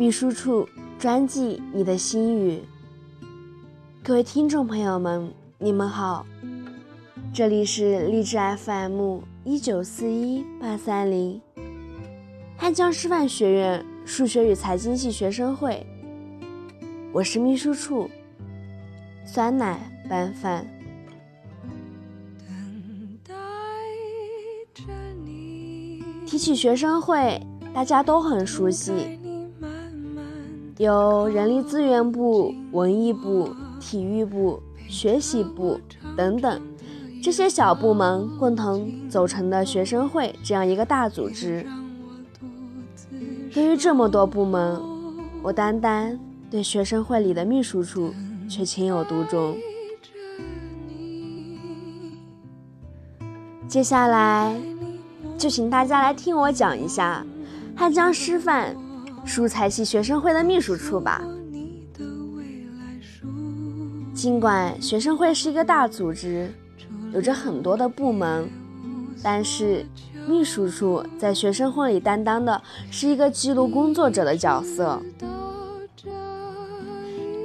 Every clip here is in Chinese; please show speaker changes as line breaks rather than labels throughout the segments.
秘书处专辑你的心语，各位听众朋友们，你们好，这里是励志 FM 一九四一八三零，汉江师范学院数学与财经系学生会，我是秘书处，酸奶拌饭。提起学生会，大家都很熟悉，有人力资源部、文艺部、体育部、学习部等等这些小部门共同组成的学生会这样一个大组织。对于这么多部门，我单单对学生会里的秘书处却情有独钟。接下来。就请大家来听我讲一下汉江师范数财系学生会的秘书处吧。尽管学生会是一个大组织，有着很多的部门，但是秘书处在学生会里担当的是一个记录工作者的角色。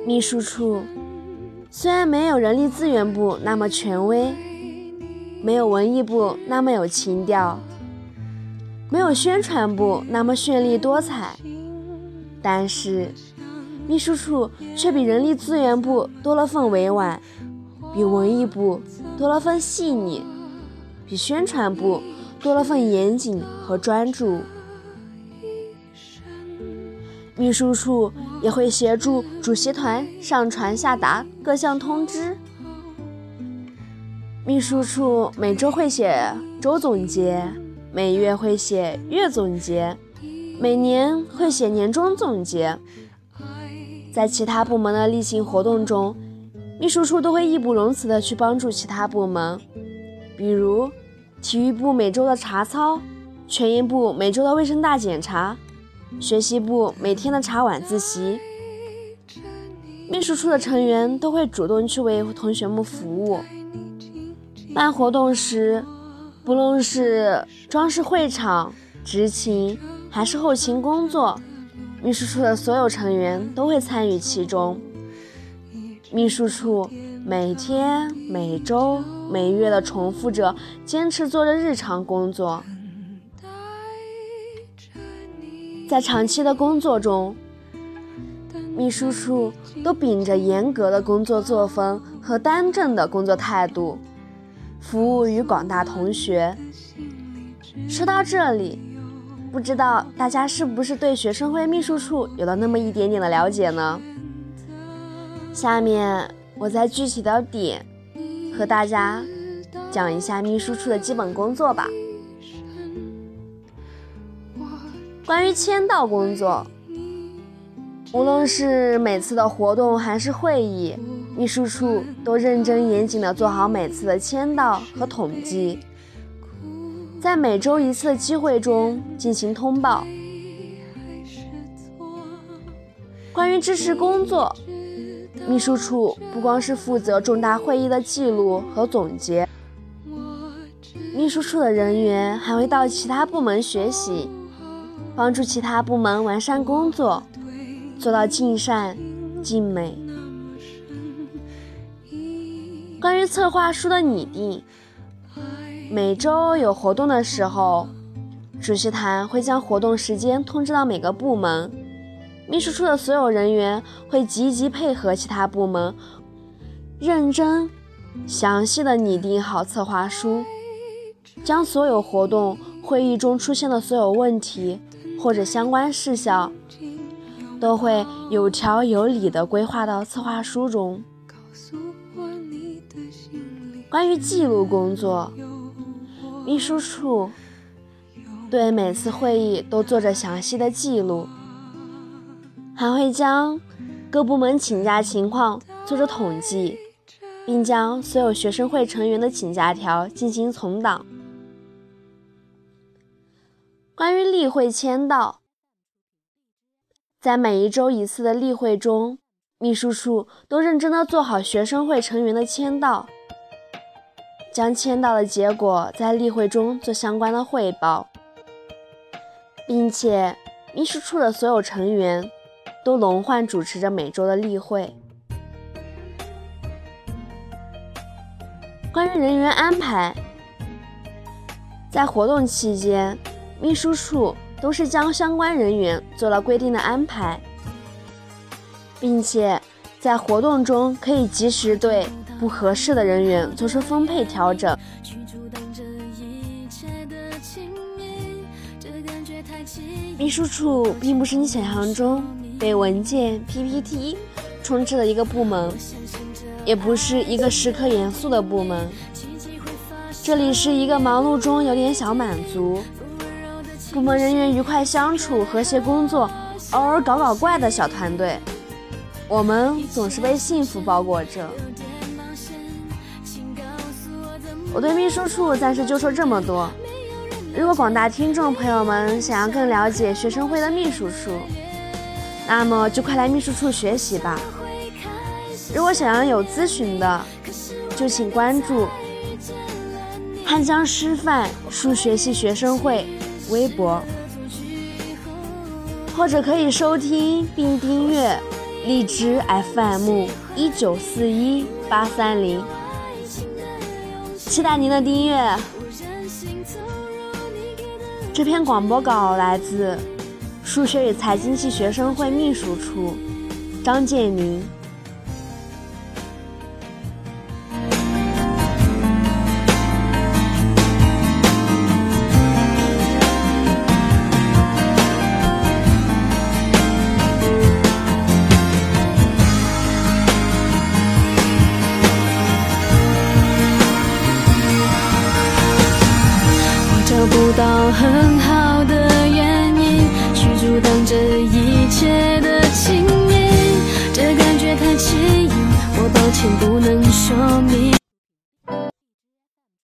秘书处虽然没有人力资源部那么权威，没有文艺部那么有情调。没有宣传部那么绚丽多彩，但是秘书处却比人力资源部多了份委婉，比文艺部多了份细腻，比宣传部多了份严谨和专注。秘书处也会协助主席团上传下达各项通知。秘书处每周会写周总结。每月会写月总结，每年会写年终总结。在其他部门的例行活动中，秘书处都会义不容辞地去帮助其他部门，比如体育部每周的查操，全营部每周的卫生大检查，学习部每天的查晚自习。秘书处的成员都会主动去为同学们服务。办活动时。不论是装饰会场、执勤，还是后勤工作，秘书处的所有成员都会参与其中。秘书处每天、每周、每月的重复着、坚持做着日常工作。在长期的工作中，秘书处都秉着严格的工作作风和端正的工作态度。服务于广大同学。说到这里，不知道大家是不是对学生会秘书处有了那么一点点的了解呢？下面我再具体的点和大家讲一下秘书处的基本工作吧。关于签到工作，无论是每次的活动还是会议。秘书处都认真严谨的做好每次的签到和统计，在每周一次的机会中进行通报。关于支持工作，秘书处不光是负责重大会议的记录和总结，秘书处的人员还会到其他部门学习，帮助其他部门完善工作，做到尽善尽美。关于策划书的拟定，每周有活动的时候，主席团会将活动时间通知到每个部门，秘书处的所有人员会积极配合其他部门，认真、详细的拟定好策划书，将所有活动会议中出现的所有问题或者相关事项，都会有条有理的规划到策划书中。关于记录工作，秘书处对每次会议都做着详细的记录，还会将各部门请假情况做着统计，并将所有学生会成员的请假条进行存档。关于例会签到，在每一周一次的例会中，秘书处都认真的做好学生会成员的签到。将签到的结果在例会中做相关的汇报，并且秘书处的所有成员都轮换主持着每周的例会。关于人员安排，在活动期间，秘书处都是将相关人员做了规定的安排，并且在活动中可以及时对不合适的人员做出分配调整。秘书处并不是你想象中被文件、PPT 充斥的一个部门。也不是一个时刻严肃的部门，这里是一个忙碌中有点小满足，部门人员愉快相处、和谐工作，偶尔搞搞怪的小团队。我们总是被幸福包裹着。我对秘书处暂时就说这么多。如果广大听众朋友们想要更了解学生会的秘书处，那么就快来秘书处学习吧。如果想要有咨询的，就请关注汉江师范数学系学生会微博，或者可以收听并订阅荔枝 FM 一九四一八三零，期待您的订阅。这篇广播稿来自数学与财经系学生会秘书处张建明。
找不到很好的原因去阻挡这一切的亲密，这感觉太奇异，我抱歉不能说明。